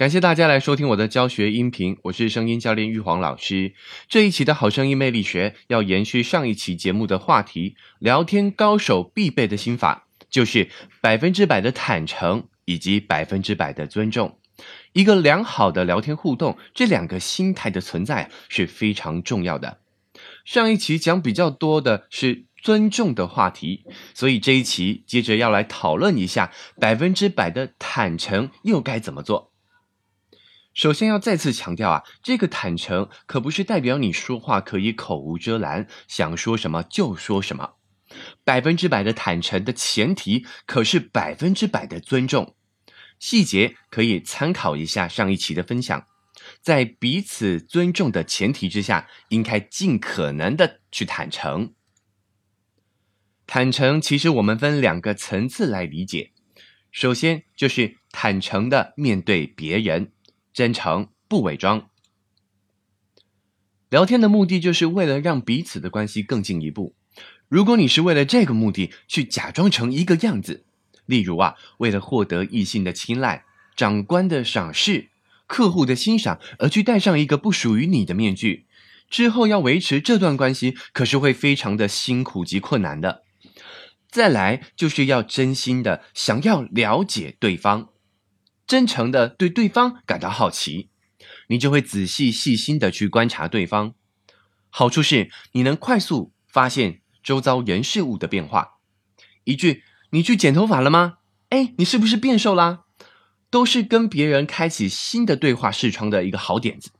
感谢大家来收听我的教学音频，我是声音教练玉皇老师。这一期的好声音魅力学要延续上一期节目的话题，聊天高手必备的心法就是百分之百的坦诚以及百分之百的尊重。一个良好的聊天互动，这两个心态的存在是非常重要的。上一期讲比较多的是尊重的话题，所以这一期接着要来讨论一下百分之百的坦诚又该怎么做。首先要再次强调啊，这个坦诚可不是代表你说话可以口无遮拦，想说什么就说什么。百分之百的坦诚的前提可是百分之百的尊重。细节可以参考一下上一期的分享。在彼此尊重的前提之下，应该尽可能的去坦诚。坦诚其实我们分两个层次来理解，首先就是坦诚的面对别人。真诚不伪装，聊天的目的就是为了让彼此的关系更进一步。如果你是为了这个目的去假装成一个样子，例如啊，为了获得异性的青睐、长官的赏识、客户的欣赏而去戴上一个不属于你的面具，之后要维持这段关系，可是会非常的辛苦及困难的。再来就是要真心的想要了解对方。真诚的对对方感到好奇，你就会仔细细心的去观察对方。好处是你能快速发现周遭人事物的变化。一句“你去剪头发了吗？”哎，你是不是变瘦啦？都是跟别人开启新的对话视窗的一个好点子。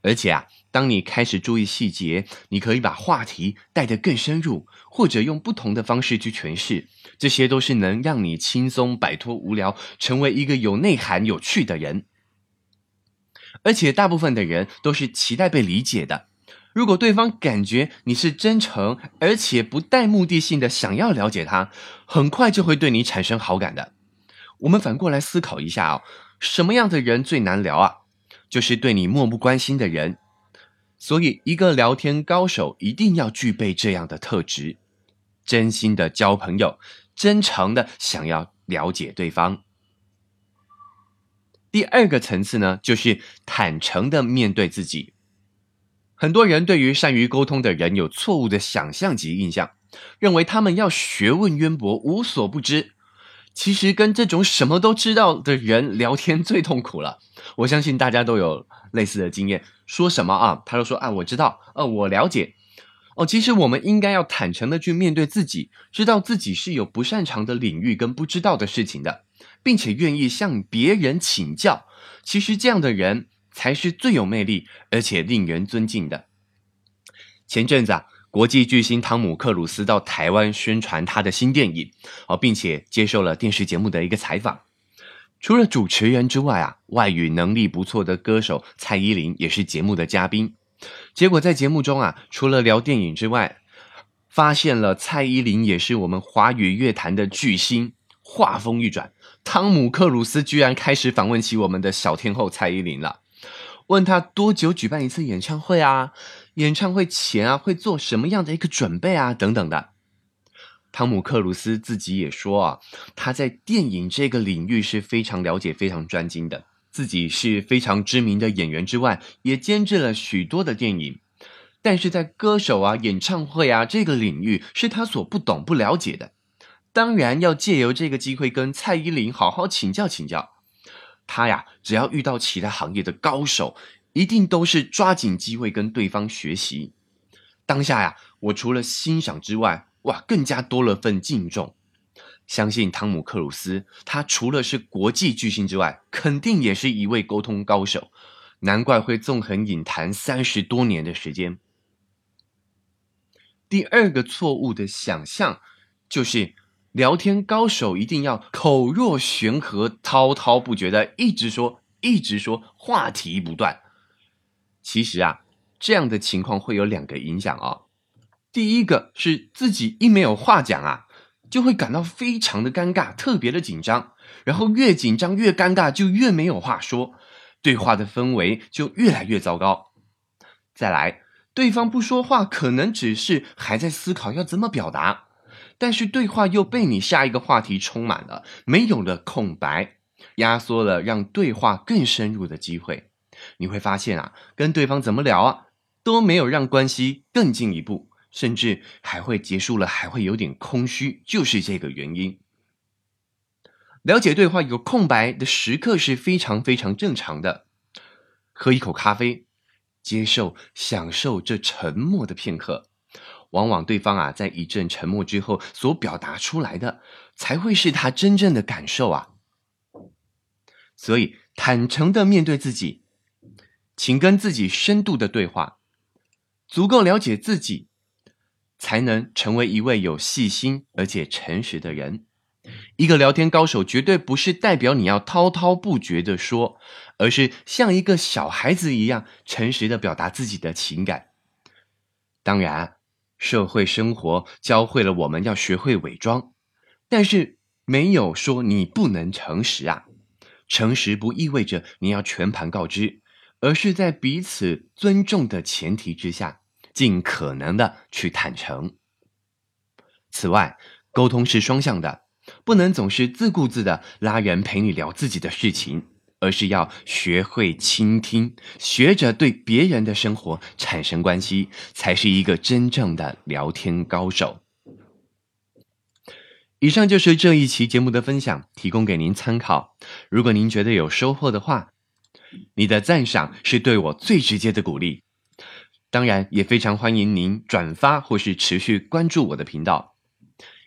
而且啊，当你开始注意细节，你可以把话题带得更深入，或者用不同的方式去诠释。这些都是能让你轻松摆脱无聊，成为一个有内涵、有趣的人。而且，大部分的人都是期待被理解的。如果对方感觉你是真诚，而且不带目的性的想要了解他，很快就会对你产生好感的。我们反过来思考一下哦，什么样的人最难聊啊？就是对你漠不关心的人。所以，一个聊天高手一定要具备这样的特质：真心的交朋友。真诚的想要了解对方。第二个层次呢，就是坦诚的面对自己。很多人对于善于沟通的人有错误的想象及印象，认为他们要学问渊博、无所不知。其实跟这种什么都知道的人聊天最痛苦了。我相信大家都有类似的经验，说什么啊，他都说啊，我知道，呃，我了解。其实我们应该要坦诚的去面对自己，知道自己是有不擅长的领域跟不知道的事情的，并且愿意向别人请教。其实这样的人才是最有魅力而且令人尊敬的。前阵子啊，国际巨星汤姆克鲁斯到台湾宣传他的新电影，哦，并且接受了电视节目的一个采访。除了主持人之外啊，外语能力不错的歌手蔡依林也是节目的嘉宾。结果在节目中啊，除了聊电影之外，发现了蔡依林也是我们华语乐坛的巨星。话锋一转，汤姆克鲁斯居然开始访问起我们的小天后蔡依林了，问他多久举办一次演唱会啊？演唱会前啊会做什么样的一个准备啊？等等的。汤姆克鲁斯自己也说啊，他在电影这个领域是非常了解、非常专精的。自己是非常知名的演员之外，也监制了许多的电影，但是在歌手啊、演唱会啊这个领域是他所不懂、不了解的。当然要借由这个机会跟蔡依林好好请教请教。他呀，只要遇到其他行业的高手，一定都是抓紧机会跟对方学习。当下呀，我除了欣赏之外，哇，更加多了份敬重。相信汤姆克鲁斯，他除了是国际巨星之外，肯定也是一位沟通高手，难怪会纵横影坛三十多年的时间。第二个错误的想象，就是聊天高手一定要口若悬河、滔滔不绝的一直说、一直说，话题不断。其实啊，这样的情况会有两个影响哦。第一个是自己一没有话讲啊。就会感到非常的尴尬，特别的紧张，然后越紧张越尴尬，就越没有话说，对话的氛围就越来越糟糕。再来，对方不说话，可能只是还在思考要怎么表达，但是对话又被你下一个话题充满了，没有了空白，压缩了让对话更深入的机会。你会发现啊，跟对方怎么聊啊，都没有让关系更进一步，甚至还会结束了，还会有点空虚，就是这个原因。了解对话有空白的时刻是非常非常正常的。喝一口咖啡，接受、享受这沉默的片刻。往往对方啊，在一阵沉默之后所表达出来的，才会是他真正的感受啊。所以，坦诚的面对自己，请跟自己深度的对话，足够了解自己，才能成为一位有细心而且诚实的人。一个聊天高手，绝对不是代表你要滔滔不绝的说，而是像一个小孩子一样诚实的表达自己的情感。当然。社会生活教会了我们要学会伪装，但是没有说你不能诚实啊。诚实不意味着你要全盘告知，而是在彼此尊重的前提之下，尽可能的去坦诚。此外，沟通是双向的，不能总是自顾自的拉人陪你聊自己的事情。而是要学会倾听，学着对别人的生活产生关系，才是一个真正的聊天高手。以上就是这一期节目的分享，提供给您参考。如果您觉得有收获的话，你的赞赏是对我最直接的鼓励。当然，也非常欢迎您转发或是持续关注我的频道。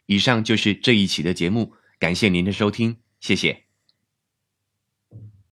以上就是这一期的节目，感谢您的收听，谢谢。